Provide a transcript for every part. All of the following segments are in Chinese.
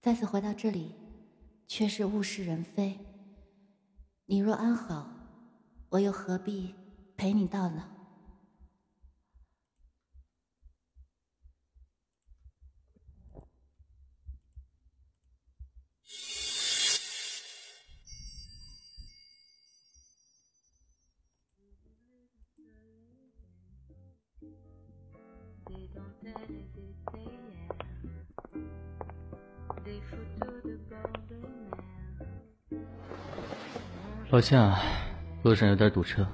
再次回到这里，却是物是人非。你若安好，我又何必陪你到老？抱歉啊，路上有点堵车。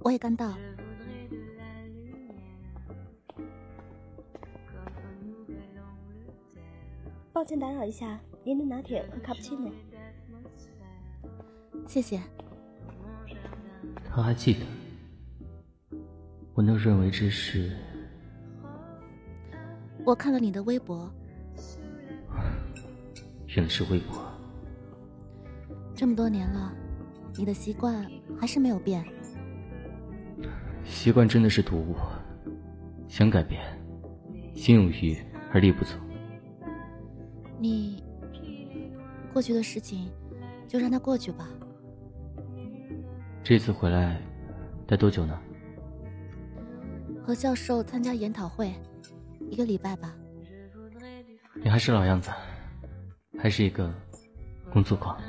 我也刚到。抱歉打扰一下，您的拿铁和卡布奇诺。谢谢。他还记得，我那认为这是。我看了你的微博。原来是微博。这么多年了，你的习惯还是没有变。习惯真的是毒物，想改变，心有余而力不足。你过去的事情，就让它过去吧。这次回来待多久呢？和教授参加研讨会，一个礼拜吧。你还是老样子，还是一个工作狂。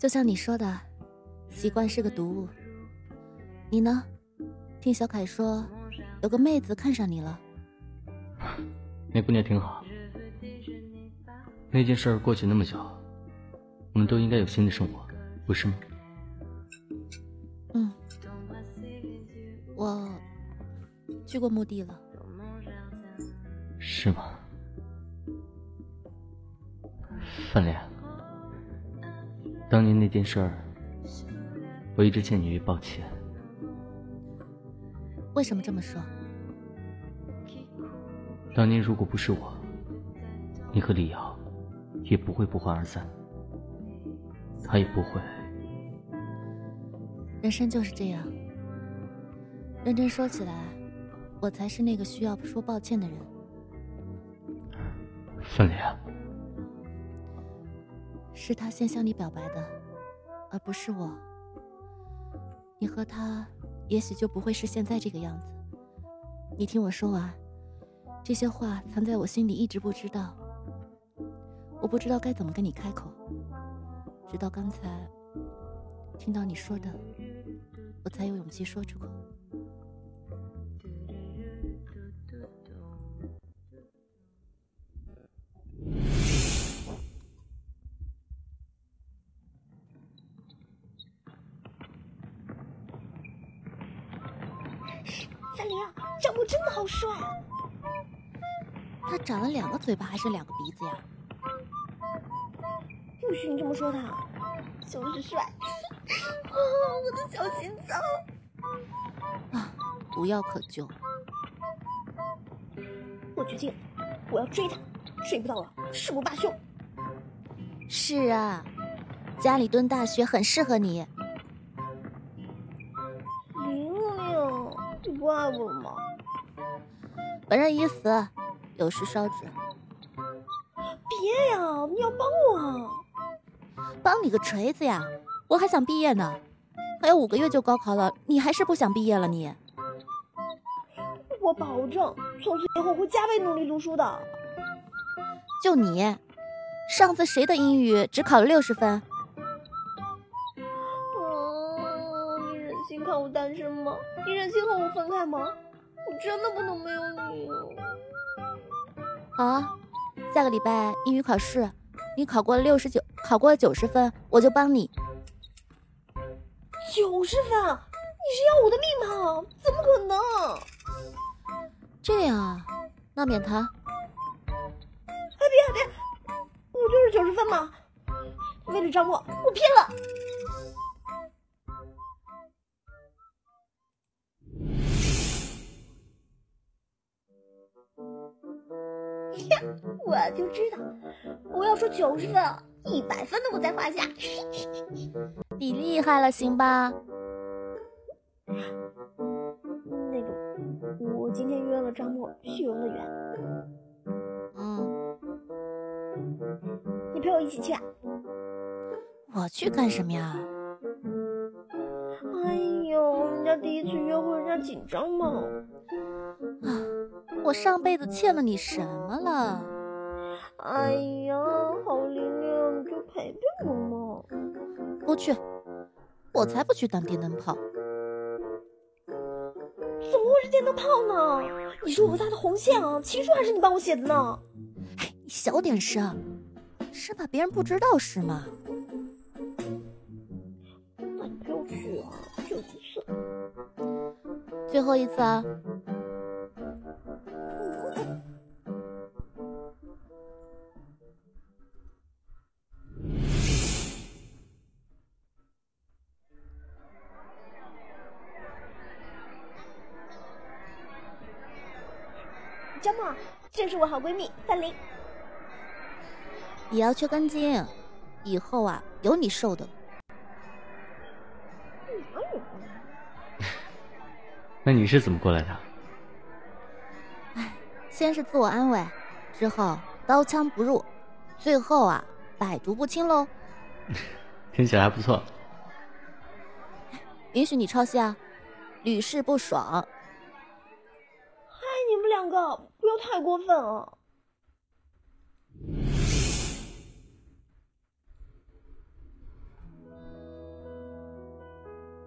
就像你说的，习惯是个毒物。你呢？听小凯说，有个妹子看上你了。那姑娘挺好。那件事过去那么久，我们都应该有新的生活，不是吗？嗯，我去过墓地了。是吗？范莲。当年那件事儿，我一直欠你一抱歉。为什么这么说？当年如果不是我，你和李瑶也不会不欢而散，他也不会。人生就是这样。认真说起来，我才是那个需要说抱歉的人。范莲。是他先向你表白的，而不是我。你和他也许就不会是现在这个样子。你听我说完，这些话藏在我心里，一直不知道。我不知道该怎么跟你开口，直到刚才听到你说的，我才有勇气说出口。嘴巴还是两个鼻子呀？不许你这么说他，就是帅！啊，我的小心脏！啊，无药可救。我决定，我要追他，追不到了誓不罢休。是啊，家里蹲大学很适合你。玲玲，你不爱我了吗？本人已死，有事烧纸。你要帮我？帮你个锤子呀！我还想毕业呢，还有五个月就高考了，你还是不想毕业了？你？我保证，从此以后会加倍努力读书的。就你，上次谁的英语只考了六十分？嗯，你忍心看我单身吗？你忍心和我分开吗？我真的不能没有你。好啊，下个礼拜英语考试，你考过了六十九，考过了九十分，我就帮你。九十分？你是要我的命吗？怎么可能？这样啊，那免谈。哎，别别，我就是九十分嘛。为了张默，我拼了。我就知道，我要说九十分，一百分都不在话下。你厉害了，行吧？那个，我今天约了张默去游乐园。嗯。你陪我一起去。我去干什么呀？哎呦，人家第一次约会，人家紧张嘛。啊，我上辈子欠了你什么了？哎呀，好玲玲，你就陪陪我嘛。不去，我才不去当电灯泡。怎么会是电灯泡呢？你是我们家的红线啊！情书还是你帮我写的呢？哎，你小点声，生怕别人不知道是吗？那你陪我去啊，就一次，最后一次啊！闺蜜范玲。也要缺根筋，以后啊有你受的。那你是怎么过来的？哎，先是自我安慰，之后刀枪不入，最后啊百毒不侵喽。听起来还不错。允许你抄袭啊，屡试不爽。嗨，你们两个不要太过分了！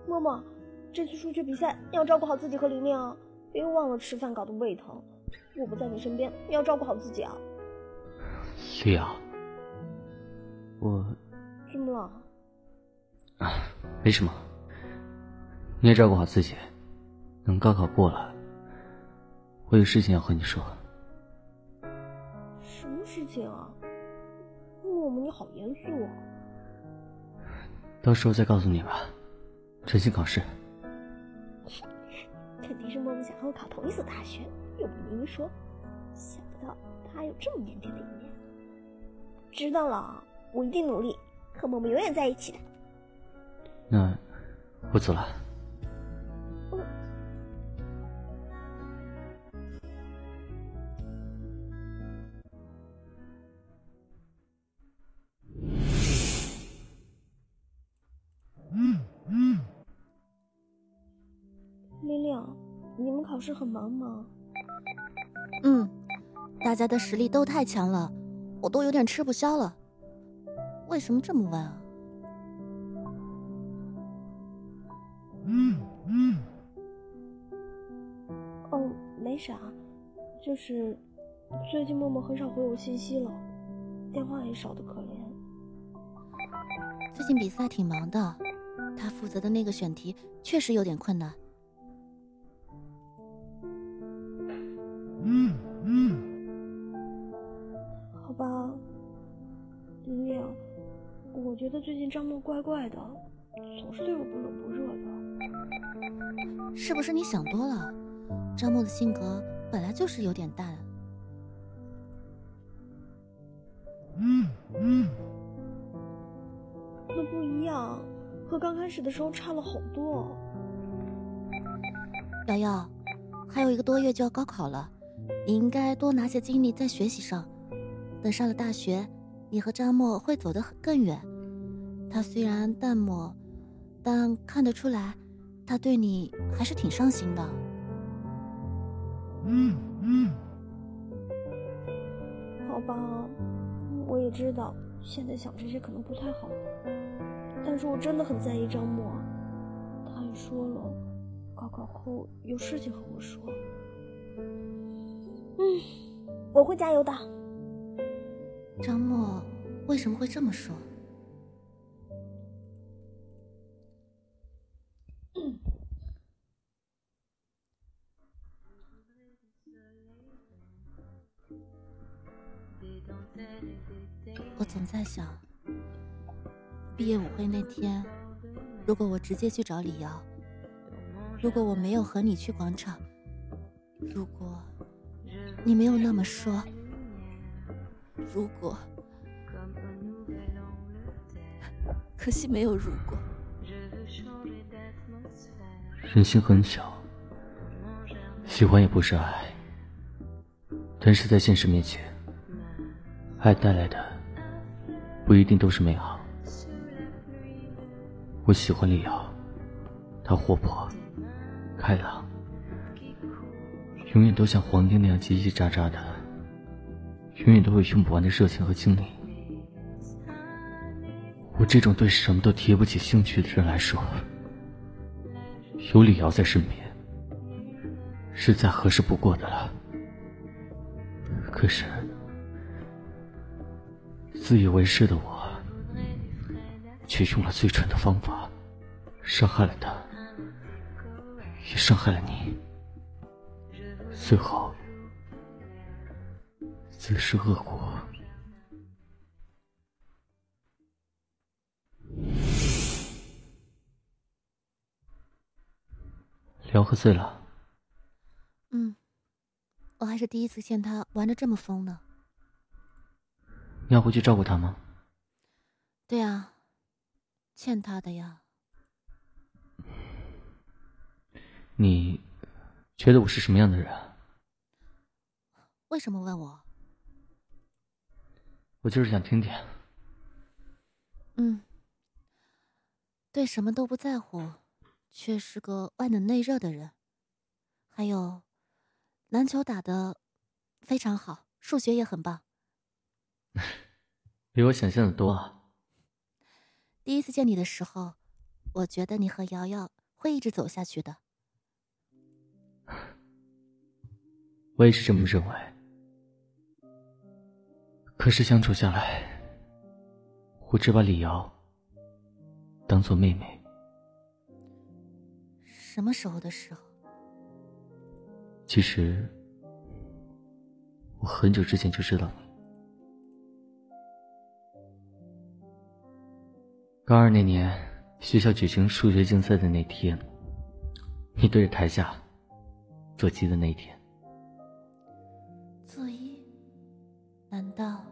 默默，这次数学比赛你要照顾好自己和玲玲啊，别忘了吃饭搞得胃疼。我不在你身边，你要照顾好自己啊。丽瑶，我怎么了？啊，没什么。你也照顾好自己。等高考过了，我有事情要和你说。什么事情啊？默默，你好严肃啊。到时候再告诉你吧。专心考试。肯定是默默想和我考同一所大学，又不明说，想不到他还有这么腼腆的一面。知道了，我一定努力和默默永远在一起的。那我走了。你们考试很忙吗？嗯，大家的实力都太强了，我都有点吃不消了。为什么这么问啊？嗯嗯。哦，没啥，就是最近默默很少回我信息了，电话也少的可怜。最近比赛挺忙的，他负责的那个选题确实有点困难。张默怪怪的，总是对我不冷不热的。是不是你想多了？张默的性格本来就是有点淡。嗯嗯，那不一样，和刚开始的时候差了好多。瑶瑶，还有一个多月就要高考了。你应该多拿些精力在学习上，等上了大学，你和张默会走得更远。他虽然淡漠，但看得出来，他对你还是挺上心的。嗯嗯，好吧，我也知道现在想这些可能不太好，但是我真的很在意张默，他也说了，高考后有事情和我说。嗯，我会加油的。张默为什么会这么说？在想，毕业舞会那天，如果我直接去找李瑶，如果我没有和你去广场，如果……你没有那么说。如果，可惜没有如果。人心很小，喜欢也不是爱，但是在现实面前，爱带来的不一定都是美好。我喜欢李瑶，她活泼、开朗，永远都像黄丁那样叽叽喳喳的，永远都有用不完的热情和精力。我这种对什么都提不起兴趣的人来说，有李瑶在身边，是再合适不过的了。可是，自以为是的我。却用了最蠢的方法，伤害了他，也伤害了你，最后自食恶果。聊喝醉了。嗯，我还是第一次见他玩的这么疯呢。你要回去照顾他吗？对啊。欠他的呀。你觉得我是什么样的人？为什么问我？我就是想听听。嗯，对什么都不在乎，却是个外冷内热的人。还有，篮球打的非常好，数学也很棒。比我想象的多啊。第一次见你的时候，我觉得你和瑶瑶会一直走下去的。我也是这么认为。可是相处下来，我只把李瑶当做妹妹。什么时候的时候？其实，我很久之前就知道你。高二那年，学校举行数学竞赛的那天，你对着台下做揖的那一天。作揖？难道？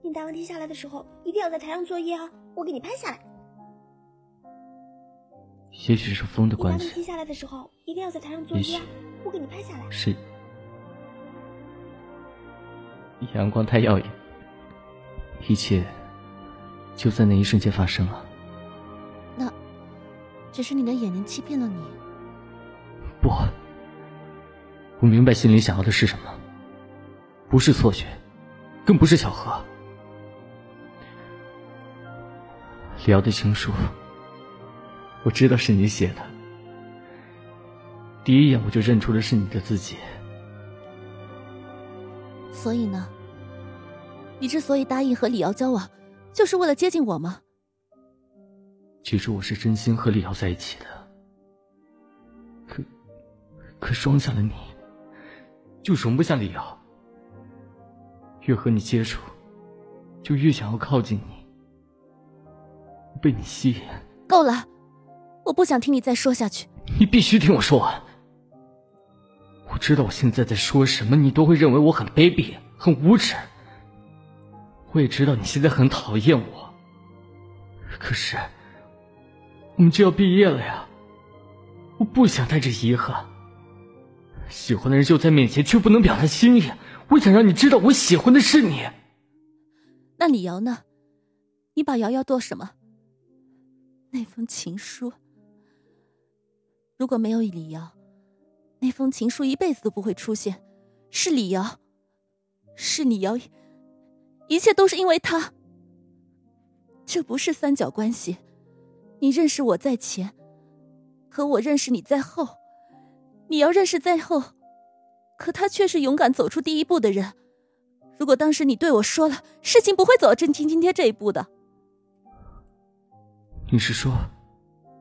你答完题下来的时候，一定要在台上作揖啊！我给你拍下来。也许是风的关系。你答完题下来的时候，一定要在台上作揖啊！我给你拍下来。是。阳光太耀眼，一切。就在那一瞬间发生了。那，只是你的眼睛欺骗了你。不，我明白心里想要的是什么，不是错觉，更不是巧合。李瑶的情书，我知道是你写的，第一眼我就认出了是你的字迹。所以呢，你之所以答应和李瑶交往。就是为了接近我吗？其实我是真心和李瑶在一起的，可可装下了你，就容不下李瑶。越和你接触，就越想要靠近你，被你吸引。够了，我不想听你再说下去。你必须听我说完。我知道我现在在说什么，你都会认为我很卑鄙、很无耻。我也知道你现在很讨厌我，可是我们就要毕业了呀！我不想带着遗憾。喜欢的人就在面前，却不能表达心意。我想让你知道，我喜欢的是你。那李瑶呢？你把瑶瑶做什么？那封情书，如果没有李瑶，那封情书一辈子都不会出现。是李瑶，是李瑶。一切都是因为他。这不是三角关系，你认识我在前，和我认识你在后，你要认识在后，可他却是勇敢走出第一步的人。如果当时你对我说了，事情不会走到真情今天这一步的。你是说，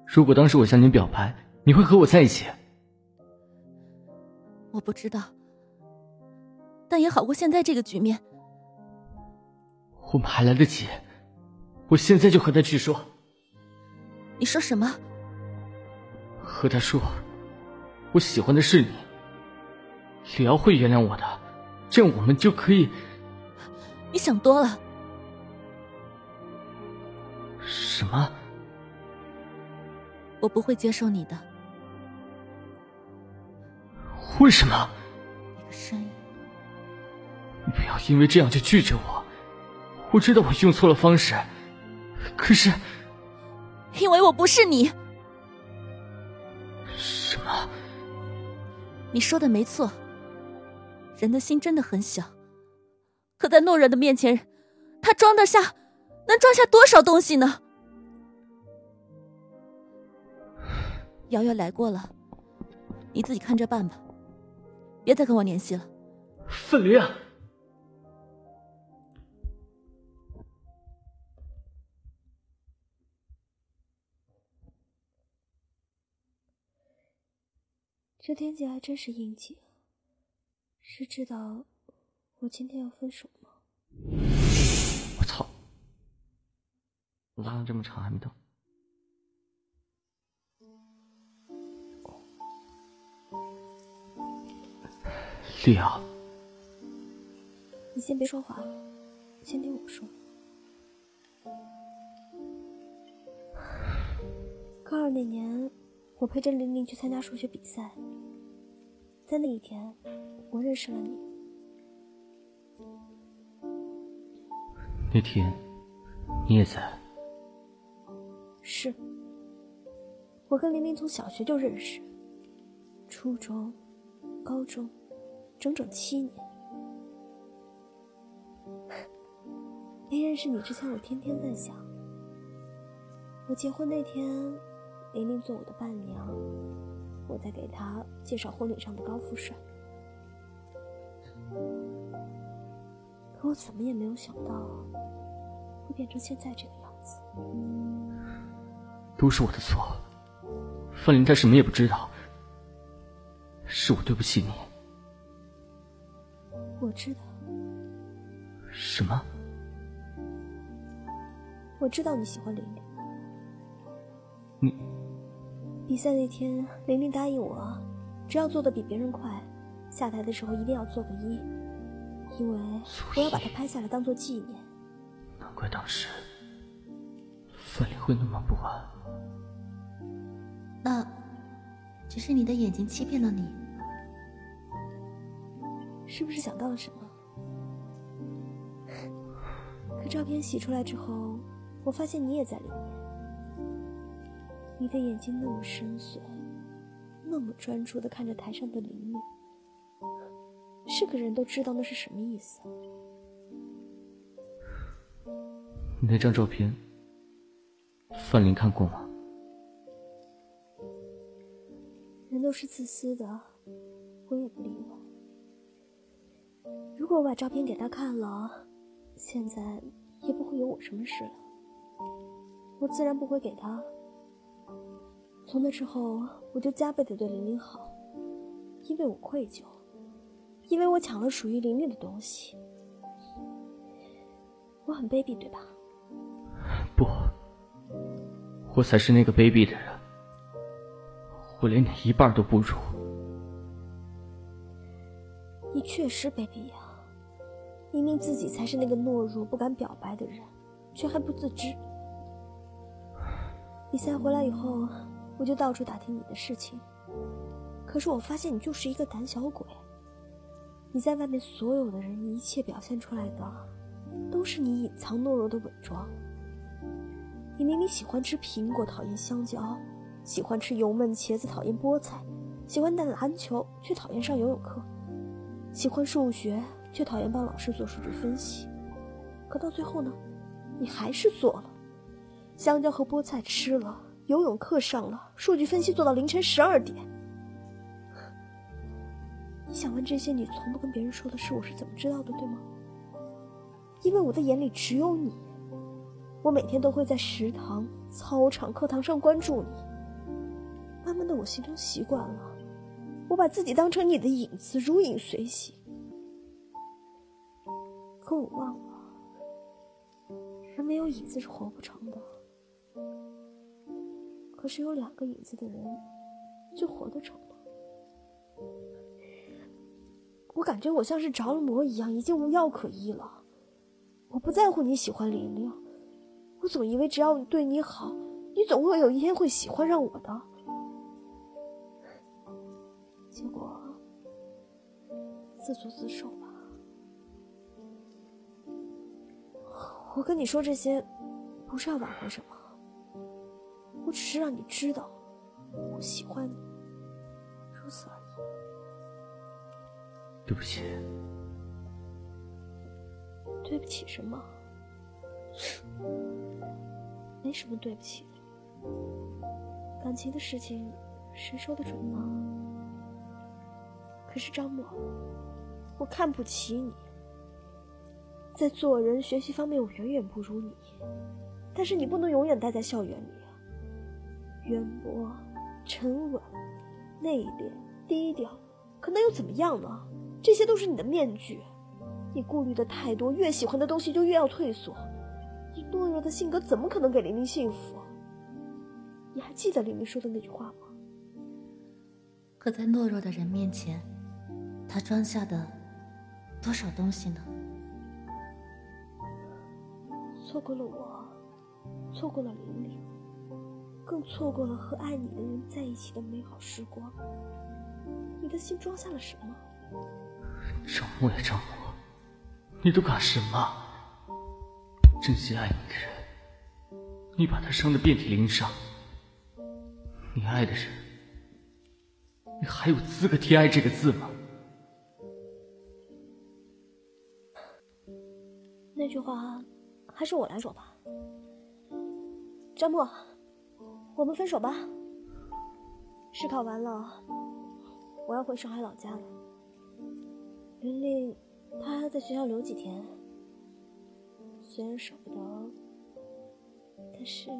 如果当时我向你表白，你会和我在一起？我不知道，但也好过现在这个局面。我们还来得及，我现在就和他去说。你说什么？和他说，我喜欢的是你。李瑶会原谅我的，这样我们就可以。你想多了。什么？我不会接受你的。为什么？那个声音。你不要因为这样就拒绝我。我知道我用错了方式，可是，因为我不是你。什么？你说的没错，人的心真的很小，可在懦弱的面前，他装得下，能装下多少东西呢？瑶瑶来过了，你自己看着办吧，别再跟我联系了。范林。这天气还真是阴气，是知道我今天要分手吗？我操！拉了这么长还没到。丽瑶，你先别说话，先听我说。高二那年，我陪着玲玲去参加数学比赛，在那一天，我认识了你。那天，你也在。是，我跟玲玲从小学就认识，初中、高中。整整七年，没认识你之前，我天天在想，我结婚那天，玲玲做我的伴娘，我在给她介绍婚礼上的高富帅，可我怎么也没有想到，会变成现在这个样子。都是我的错，范林他什么也不知道，是我对不起你。我知道。什么？我知道你喜欢玲玲。你。比赛那天，玲玲答应我，只要做的比别人快，下台的时候一定要做个揖，因为我要把它拍下来当做纪念。难怪当时范玲会那么不安。那，只是你的眼睛欺骗了你。是不是想到了什么？可照片洗出来之后，我发现你也在里面。你的眼睛那么深邃，那么专注的看着台上的玲玲，是个人都知道那是什么意思。那张照片，范林看过吗？人都是自私的，我也不例外。如果我把照片给他看了，现在也不会有我什么事了。我自然不会给他。从那之后，我就加倍的对玲玲好，因为我愧疚，因为我抢了属于玲玲的东西。我很卑鄙，对吧？不，我才是那个卑鄙的人。我连你一半都不如。你确实卑鄙呀！明明自己才是那个懦弱不敢表白的人，却还不自知。比赛回来以后，我就到处打听你的事情，可是我发现你就是一个胆小鬼。你在外面所有的人一切表现出来的，都是你隐藏懦弱的伪装。你明明喜欢吃苹果，讨厌香蕉；喜欢吃油焖茄子，讨厌菠菜；喜欢打篮球，却讨厌上游泳课；喜欢数学。却讨厌帮老师做数据分析，可到最后呢，你还是做了。香蕉和菠菜吃了，游泳课上了，数据分析做到凌晨十二点。你想问这些你从不跟别人说的事，我是怎么知道的，对吗？因为我的眼里只有你，我每天都会在食堂、操场、课堂上关注你。慢慢的，我形成习惯了，我把自己当成你的影子，如影随形。可我忘了，人没有影子是活不成的。可是有两个影子的人，就活得成了。我感觉我像是着了魔一样，已经无药可医了。我不在乎你喜欢玲玲，我总以为只要你对你好，你总会有一天会喜欢上我的。结果，自作自受吧。我跟你说这些，不是要挽回什么，我只是让你知道，我喜欢你，如此而已。对不起。对不起什么？没什么对不起的。感情的事情，谁说的准呢？可是张默，我看不起你。在做人、学习方面，我远远不如你。但是你不能永远待在校园里啊！渊博、沉稳、内敛、低调，可那又怎么样呢？这些都是你的面具。你顾虑的太多，越喜欢的东西就越要退缩。你懦弱的性格怎么可能给玲玲幸福？你还记得玲玲说的那句话吗？可在懦弱的人面前，他装下的多少东西呢？错过了我，错过了玲玲，更错过了和爱你的人在一起的美好时光。你的心装下了什么？张默呀，张默。你都干什么？真心爱你的人，你把他伤得遍体鳞伤。你爱的人，你还有资格提“爱”这个字吗？那句话，还是我来说吧。张默，我们分手吧。试考完了，我要回上海老家了。玲玲。她还要在学校留几天，虽然舍不得，但是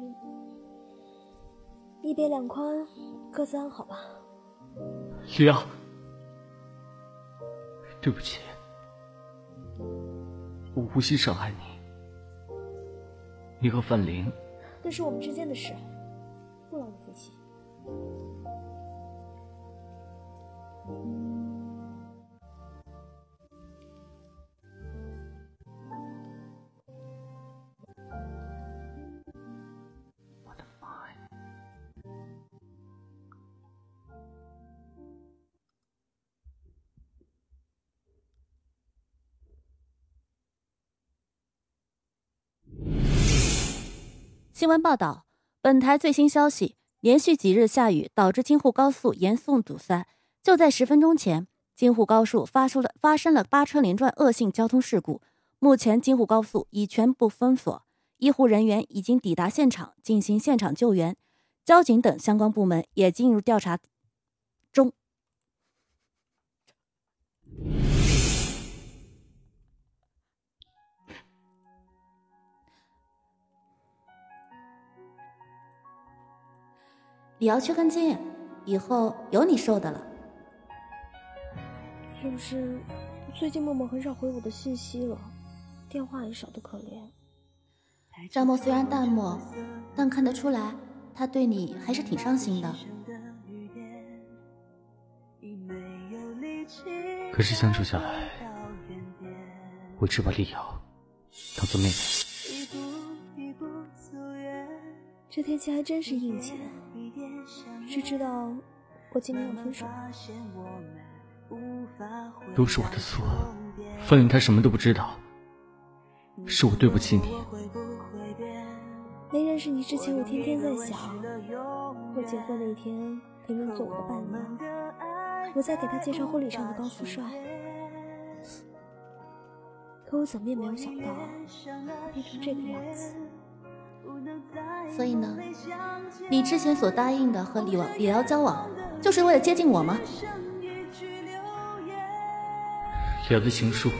一别两宽，各自安好吧。李阳，对不起，我无心伤害你。你和范玲，那是我们之间的事，不劳你费心。新闻报道：本台最新消息，连续几日下雨，导致京沪高速严重堵塞。就在十分钟前，京沪高速发出了发生了八车连撞恶性交通事故。目前，京沪高速已全部封锁，医护人员已经抵达现场进行现场救援，交警等相关部门也进入调查中。李瑶缺根筋，以后有你受的了。是不是最近默默很少回我的信息了，电话也少得可怜。张默虽然淡漠，但看得出来他对你还是挺上心的。可是相处下来，我只把李瑶当做妹妹。这天气还真是应景。是知道我今天要分手，都是我的错。范林他什么都不知道，是我对不起你。没认识你之前，我天天在想，我结婚那天，林林做我的伴娘，我在给他介绍婚礼上的高富帅。可我怎么也没有想到，变成这个样子。所以呢，你之前所答应的和李王李瑶交往，就是为了接近我吗？李瑶的情书，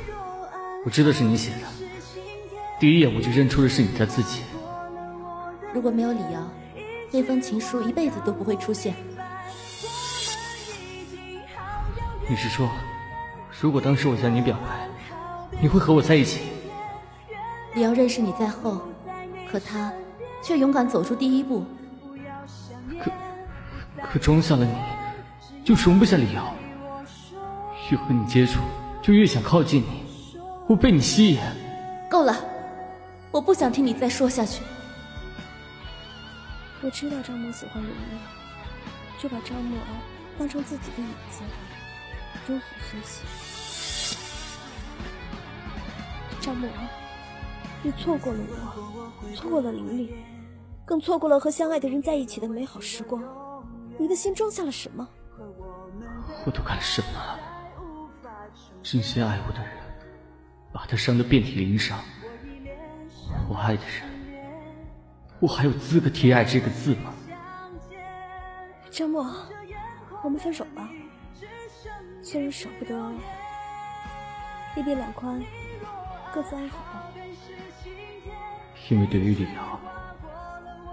我知道是你写的，第一眼我就认出了是你的字迹。如果没有李瑶，那封情书一辈子都不会出现。你是说，如果当时我向你表白，你会和我在一起？李瑶认识你在后。可他却勇敢走出第一步。可可装下了你，就容不下李瑶。越和你接触，就越想靠近你。我被你吸引。够了，我不想听你再说下去。我知道张默喜欢李瑶，就把张默当成自己的影子，如此学习。张默，你错过了我，错过了玲玲，更错过了和相爱的人在一起的美好时光。你的心装下了什么？我都干了什么？真心爱我的人，把他伤得遍体鳞伤。我爱的人，我还有资格提“爱”这个字吗？张默，我们分手吧。虽然舍不得，一别两宽，各自安好吧。因为对于李瑶，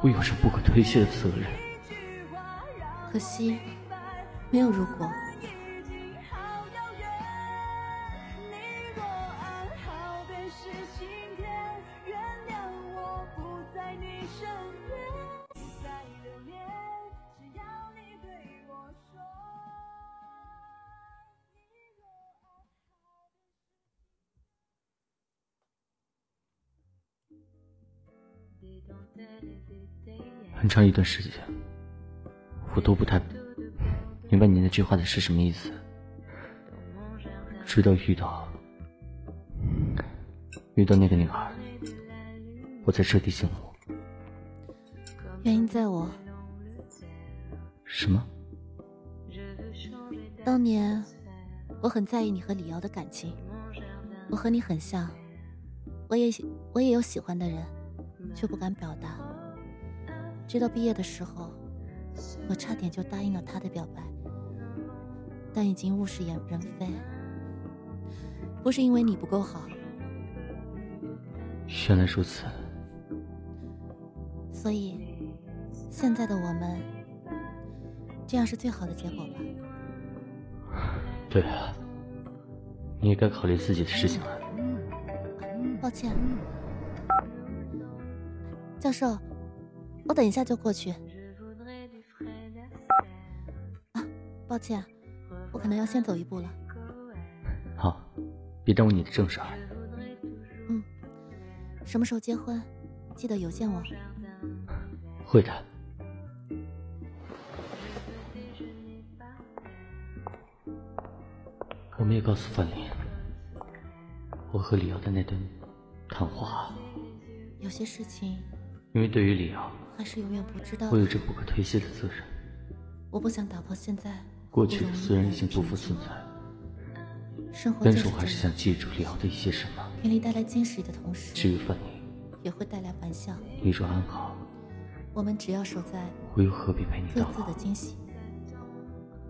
我有着不可推卸的责任。可惜，没有如果。很长一段时间，我都不太明白你那句话的是什么意思。直到遇到遇到那个女孩，我才彻底醒悟。原因在我。什么？当年我很在意你和李瑶的感情，我和你很像，我也我也有喜欢的人，却不敢表达。直到毕业的时候，我差点就答应了他的表白，但已经物是人非。不是因为你不够好，原来如此。所以，现在的我们，这样是最好的结果吧？对啊，你也该考虑自己的事情了。抱歉，教授。我等一下就过去。啊，抱歉，我可能要先走一步了。好，别耽误你的正事儿。嗯，什么时候结婚？记得邮件我。会的。我没有告诉范林，我和李瑶的那段谈话。有些事情。因为对于李敖。还是永远不知道。我有着不可推卸的责任。我不想打破现在。过去的虽然已经不复存在，生活但是我还是想记住李敖的一些什么。给你带来惊喜的同时，至于范宁，也会带来玩笑。你若安好，我们只要守在，我又何必陪你各自的惊喜，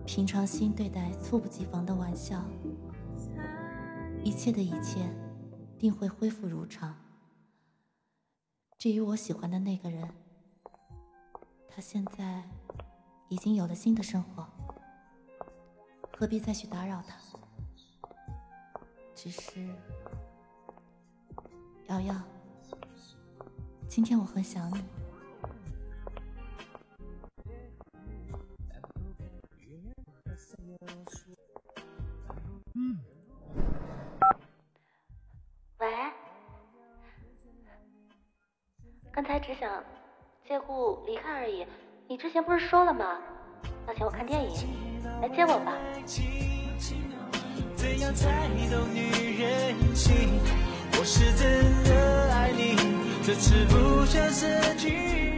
平常心对待猝不及防的玩笑，一切的一切，定会恢复如常。至于我喜欢的那个人。他现在已经有了新的生活，何必再去打扰他？只是，瑶瑶，今天我很想你。想。借故离开而已，你之前不是说了吗？要请我看电影，来接我吧。怎样才懂女人心？我是真的爱你，这次不想失去。